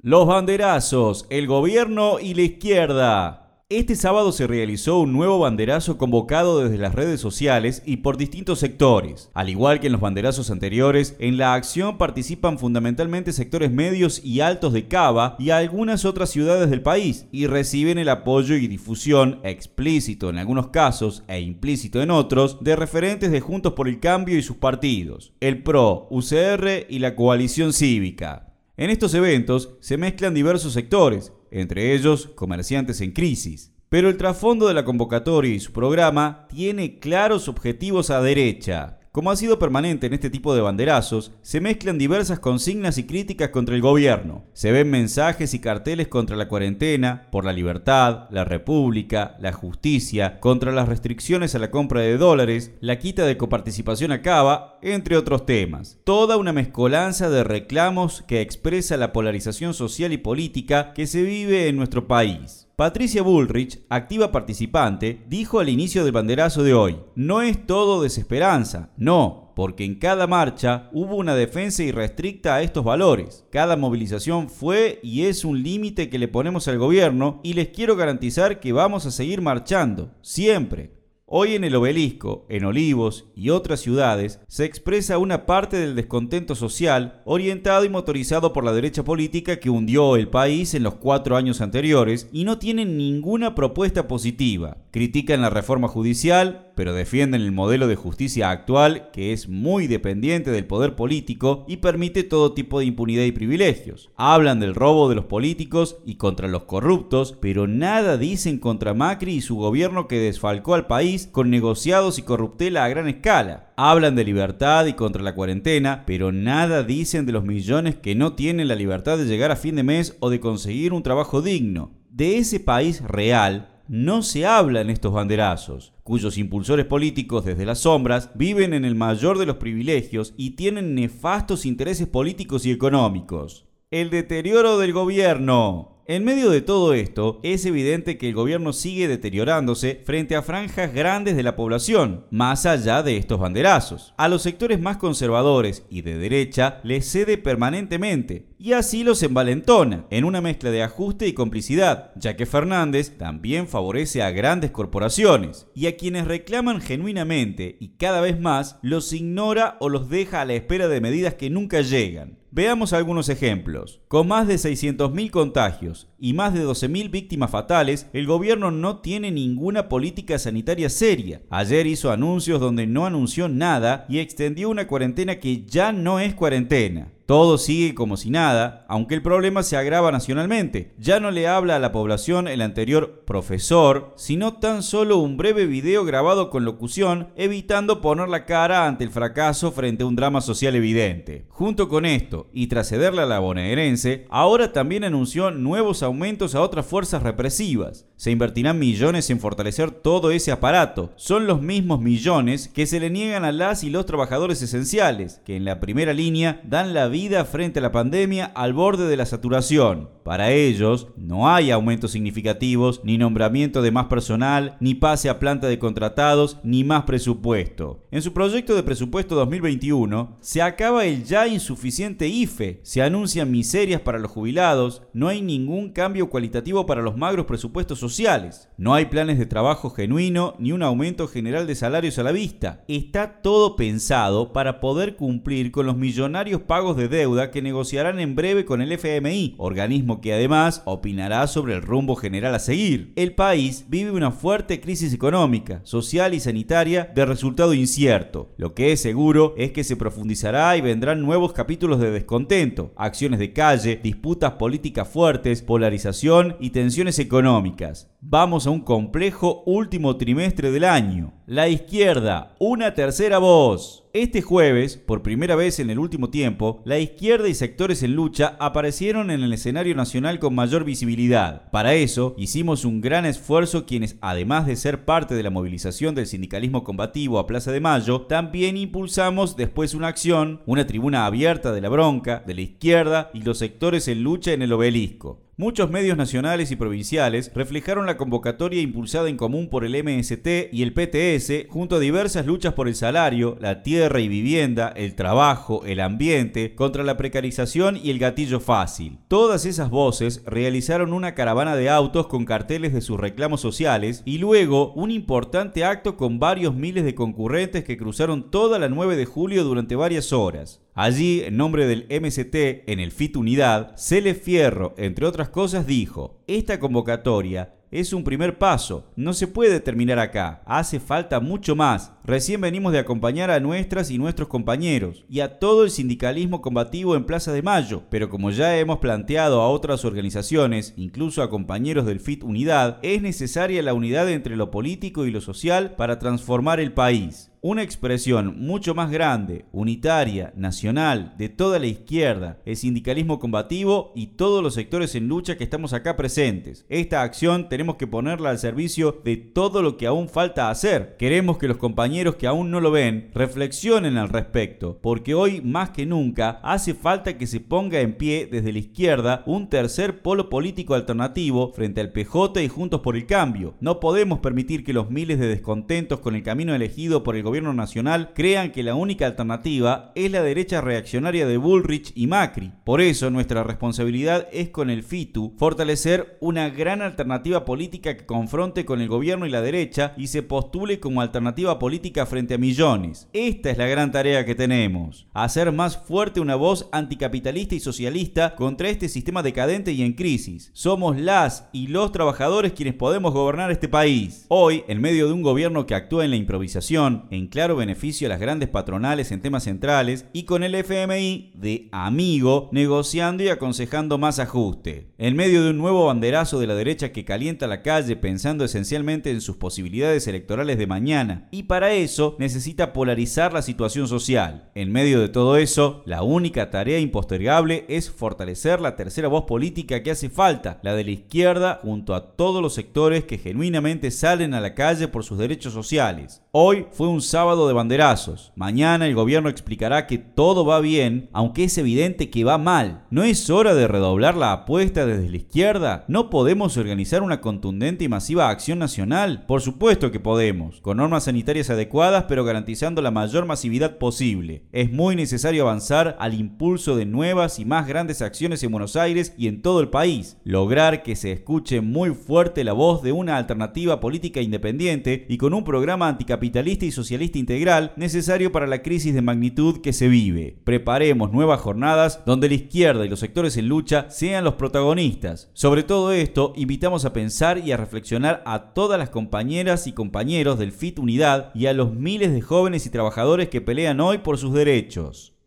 Los banderazos, el gobierno y la izquierda. Este sábado se realizó un nuevo banderazo convocado desde las redes sociales y por distintos sectores. Al igual que en los banderazos anteriores, en la acción participan fundamentalmente sectores medios y altos de Cava y algunas otras ciudades del país y reciben el apoyo y difusión explícito en algunos casos e implícito en otros de referentes de Juntos por el Cambio y sus partidos, el PRO, UCR y la coalición cívica. En estos eventos se mezclan diversos sectores, entre ellos comerciantes en crisis. Pero el trasfondo de la convocatoria y su programa tiene claros objetivos a derecha. Como ha sido permanente en este tipo de banderazos, se mezclan diversas consignas y críticas contra el gobierno. Se ven mensajes y carteles contra la cuarentena, por la libertad, la república, la justicia, contra las restricciones a la compra de dólares, la quita de coparticipación acaba, entre otros temas. Toda una mezcolanza de reclamos que expresa la polarización social y política que se vive en nuestro país. Patricia Bullrich, activa participante, dijo al inicio del banderazo de hoy, no es todo desesperanza, no, porque en cada marcha hubo una defensa irrestricta a estos valores. Cada movilización fue y es un límite que le ponemos al gobierno y les quiero garantizar que vamos a seguir marchando, siempre, Hoy en el obelisco, en Olivos y otras ciudades se expresa una parte del descontento social orientado y motorizado por la derecha política que hundió el país en los cuatro años anteriores y no tienen ninguna propuesta positiva. Critican la reforma judicial, pero defienden el modelo de justicia actual que es muy dependiente del poder político y permite todo tipo de impunidad y privilegios. Hablan del robo de los políticos y contra los corruptos, pero nada dicen contra Macri y su gobierno que desfalcó al país con negociados y corruptela a gran escala. Hablan de libertad y contra la cuarentena, pero nada dicen de los millones que no tienen la libertad de llegar a fin de mes o de conseguir un trabajo digno. De ese país real no se habla en estos banderazos, cuyos impulsores políticos desde las sombras viven en el mayor de los privilegios y tienen nefastos intereses políticos y económicos. El deterioro del gobierno. En medio de todo esto, es evidente que el gobierno sigue deteriorándose frente a franjas grandes de la población, más allá de estos banderazos. A los sectores más conservadores y de derecha les cede permanentemente, y así los envalentona, en una mezcla de ajuste y complicidad, ya que Fernández también favorece a grandes corporaciones, y a quienes reclaman genuinamente y cada vez más, los ignora o los deja a la espera de medidas que nunca llegan. Veamos algunos ejemplos. Con más de 600.000 contagios y más de 12.000 víctimas fatales, el gobierno no tiene ninguna política sanitaria seria. Ayer hizo anuncios donde no anunció nada y extendió una cuarentena que ya no es cuarentena. Todo sigue como si nada, aunque el problema se agrava nacionalmente. Ya no le habla a la población el anterior profesor, sino tan solo un breve video grabado con locución, evitando poner la cara ante el fracaso frente a un drama social evidente. Junto con esto, y tras cederle a la bonaerense, ahora también anunció nuevos aumentos a otras fuerzas represivas. Se invertirán millones en fortalecer todo ese aparato. Son los mismos millones que se le niegan a las y los trabajadores esenciales, que en la primera línea dan la vida frente a la pandemia al borde de la saturación. Para ellos, no hay aumentos significativos, ni nombramiento de más personal, ni pase a planta de contratados, ni más presupuesto. En su proyecto de presupuesto 2021, se acaba el ya insuficiente IFE, se anuncian miserias para los jubilados, no hay ningún cambio cualitativo para los magros presupuestos sociales, no hay planes de trabajo genuino, ni un aumento general de salarios a la vista. Está todo pensado para poder cumplir con los millonarios pagos de deuda que negociarán en breve con el FMI, organismo que además opinará sobre el rumbo general a seguir. El país vive una fuerte crisis económica, social y sanitaria de resultado incierto. Lo que es seguro es que se profundizará y vendrán nuevos capítulos de descontento, acciones de calle, disputas políticas fuertes, polarización y tensiones económicas. Vamos a un complejo último trimestre del año. La izquierda, una tercera voz. Este jueves, por primera vez en el último tiempo, la izquierda y sectores en lucha aparecieron en el escenario nacional con mayor visibilidad. Para eso, hicimos un gran esfuerzo quienes, además de ser parte de la movilización del sindicalismo combativo a Plaza de Mayo, también impulsamos después una acción, una tribuna abierta de la bronca, de la izquierda y los sectores en lucha en el obelisco. Muchos medios nacionales y provinciales reflejaron la convocatoria impulsada en común por el MST y el PTS junto a diversas luchas por el salario, la tierra y vivienda, el trabajo, el ambiente, contra la precarización y el gatillo fácil. Todas esas voces realizaron una caravana de autos con carteles de sus reclamos sociales y luego un importante acto con varios miles de concurrentes que cruzaron toda la 9 de julio durante varias horas. Allí, en nombre del MST, en el FIT Unidad, Cele Fierro, entre otras cosas, dijo, esta convocatoria es un primer paso, no se puede terminar acá, hace falta mucho más. Recién venimos de acompañar a nuestras y nuestros compañeros y a todo el sindicalismo combativo en Plaza de Mayo, pero como ya hemos planteado a otras organizaciones, incluso a compañeros del FIT Unidad, es necesaria la unidad entre lo político y lo social para transformar el país una expresión mucho más grande, unitaria, nacional, de toda la izquierda, el sindicalismo combativo y todos los sectores en lucha que estamos acá presentes. Esta acción tenemos que ponerla al servicio de todo lo que aún falta hacer. Queremos que los compañeros que aún no lo ven reflexionen al respecto, porque hoy más que nunca hace falta que se ponga en pie desde la izquierda un tercer polo político alternativo frente al PJ y Juntos por el Cambio. No podemos permitir que los miles de descontentos con el camino elegido por el gobierno nacional crean que la única alternativa es la derecha reaccionaria de Bullrich y Macri. Por eso nuestra responsabilidad es con el FITU fortalecer una gran alternativa política que confronte con el gobierno y la derecha y se postule como alternativa política frente a millones. Esta es la gran tarea que tenemos, hacer más fuerte una voz anticapitalista y socialista contra este sistema decadente y en crisis. Somos las y los trabajadores quienes podemos gobernar este país. Hoy, en medio de un gobierno que actúa en la improvisación, en claro beneficio a las grandes patronales en temas centrales y con el FMI de amigo negociando y aconsejando más ajuste. En medio de un nuevo banderazo de la derecha que calienta la calle pensando esencialmente en sus posibilidades electorales de mañana y para eso necesita polarizar la situación social. En medio de todo eso, la única tarea impostergable es fortalecer la tercera voz política que hace falta, la de la izquierda junto a todos los sectores que genuinamente salen a la calle por sus derechos sociales. Hoy fue un sábado de banderazos. Mañana el gobierno explicará que todo va bien, aunque es evidente que va mal. ¿No es hora de redoblar la apuesta desde la izquierda? ¿No podemos organizar una contundente y masiva acción nacional? Por supuesto que podemos, con normas sanitarias adecuadas pero garantizando la mayor masividad posible. Es muy necesario avanzar al impulso de nuevas y más grandes acciones en Buenos Aires y en todo el país. Lograr que se escuche muy fuerte la voz de una alternativa política independiente y con un programa anticapitalista y socialista integral necesario para la crisis de magnitud que se vive. Preparemos nuevas jornadas donde la izquierda y los sectores en lucha sean los protagonistas. Sobre todo esto, invitamos a pensar y a reflexionar a todas las compañeras y compañeros del FIT Unidad a los miles de jóvenes y trabajadores que pelean hoy por sus derechos.